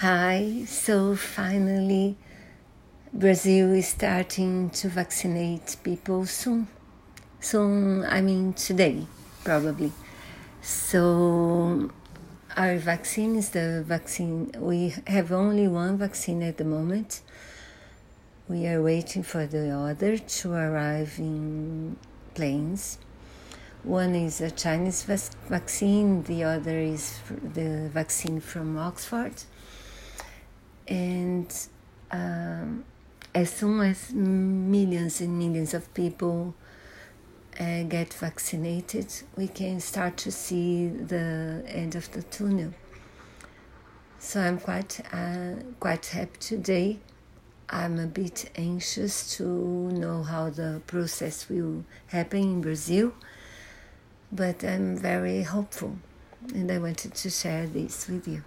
Hi, so finally, Brazil is starting to vaccinate people soon. Soon, I mean today, probably. So, our vaccine is the vaccine, we have only one vaccine at the moment. We are waiting for the other to arrive in planes. One is a Chinese vaccine, the other is the vaccine from Oxford and um, as soon as millions and millions of people uh, get vaccinated, we can start to see the end of the tunnel. So I'm quite uh, quite happy today. I'm a bit anxious to know how the process will happen in Brazil, but I'm very hopeful, and I wanted to share this with you.